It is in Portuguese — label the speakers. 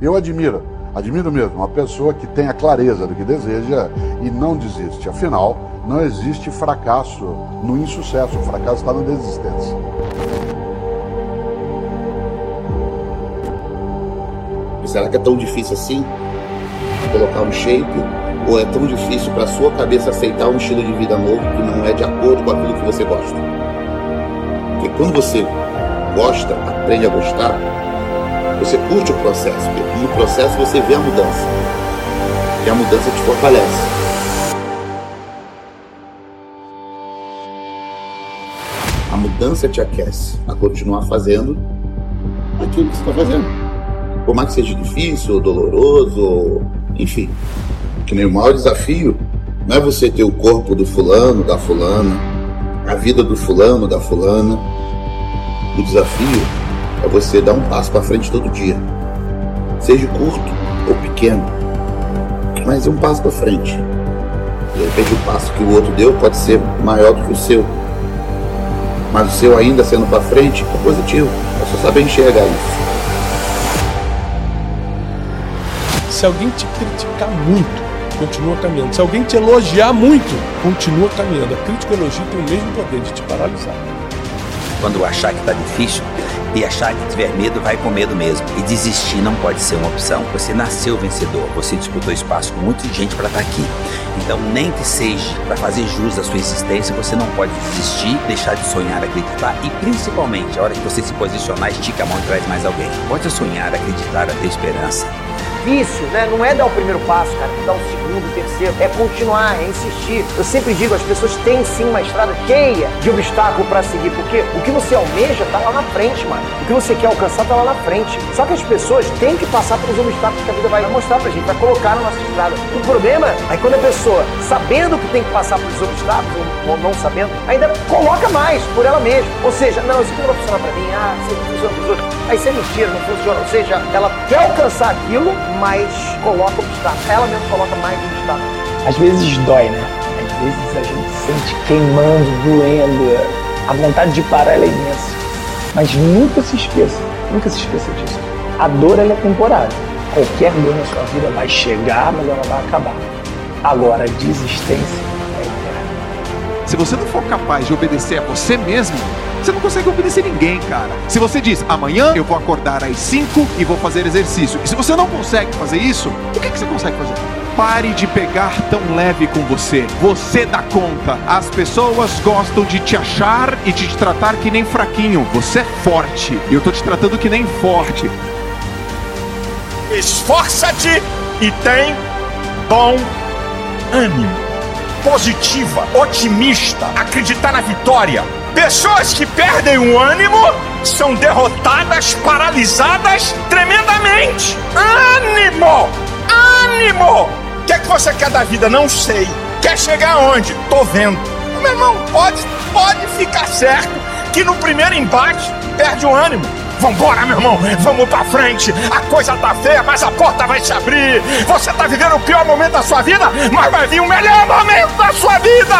Speaker 1: Eu admiro, admiro mesmo, uma pessoa que tem a clareza do que deseja e não desiste. Afinal, não existe fracasso no insucesso, o fracasso está na desistência.
Speaker 2: Será que é tão difícil assim colocar um shape? Ou é tão difícil para sua cabeça aceitar um estilo de vida novo que não é de acordo com aquilo que você gosta? Porque quando você gosta, aprende a gostar, você curte o processo, porque no processo você vê a mudança. E a mudança te fortalece. A mudança te aquece a continuar fazendo aquilo que você está fazendo por mais que seja difícil, ou doloroso, enfim. Que nem o maior desafio não é você ter o corpo do fulano, da fulana, a vida do fulano, da fulana. O desafio é você dar um passo para frente todo dia. Seja curto ou pequeno, mas é um passo para frente. De repente o passo que o outro deu pode ser maior do que o seu. Mas o seu ainda sendo para frente é positivo. É só saber enxergar isso.
Speaker 3: Se alguém te criticar muito, continua caminhando. Se alguém te elogiar muito, continua caminhando. A crítica e o elogio tem o mesmo poder de te paralisar.
Speaker 4: Quando achar que está difícil e achar que tiver medo, vai com medo mesmo. E desistir não pode ser uma opção. Você nasceu vencedor, você disputou espaço com muita gente para estar tá aqui. Então, nem que seja para fazer jus à sua existência, você não pode desistir, deixar de sonhar, acreditar e principalmente, a hora que você se posicionar, estica a mão e traz mais alguém. Pode sonhar, acreditar, ter esperança
Speaker 5: difícil, né? Não é dar o primeiro passo, cara, dar o segundo, o terceiro. É continuar, é insistir. Eu sempre digo, as pessoas têm sim uma estrada cheia de obstáculos para seguir, porque o que você almeja tá lá na frente, mano. O que você quer alcançar tá lá na frente. Só que as pessoas têm que passar pelos obstáculos que a vida vai mostrar pra gente, vai colocar na nossa estrada. O problema é quando a pessoa, sabendo que tem que passar pelos obstáculos, ou não sabendo, ainda coloca mais por ela mesma. Ou seja, não, isso aqui não vai funcionar pra mim, ah, isso aqui funciona pros outros. Aí isso é mentira, não funciona. Ou seja, ela quer alcançar aquilo, mas coloca obstáculo. Ela mesmo coloca mais obstáculo.
Speaker 6: Às vezes dói, né? Às vezes a gente sente queimando, doendo. A vontade de parar é imensa. Mas nunca se esqueça, nunca se esqueça disso. A dor é temporária. Qualquer dor na sua vida vai chegar, mas ela vai acabar. Agora, a desistência.
Speaker 7: Se você não for capaz de obedecer a você mesmo, você não consegue obedecer ninguém, cara. Se você diz, amanhã eu vou acordar às 5 e vou fazer exercício, e se você não consegue fazer isso, o que, que você consegue fazer? Pare de pegar tão leve com você. Você dá conta. As pessoas gostam de te achar e de te tratar que nem fraquinho. Você é forte. E eu tô te tratando que nem forte.
Speaker 8: Esforça-te e tem bom ânimo. Positiva, otimista, acreditar na vitória Pessoas que perdem o ânimo são derrotadas, paralisadas tremendamente. Ânimo! Ânimo! O que é que você quer da vida? Não sei. Quer chegar aonde? Tô vendo. Meu irmão, pode, pode ficar certo que no primeiro embate perde o ânimo. Vambora, meu irmão, vamos pra frente. A coisa tá feia, mas a porta vai se abrir. Você tá vivendo o pior momento da sua vida, mas vai vir o melhor momento da sua vida.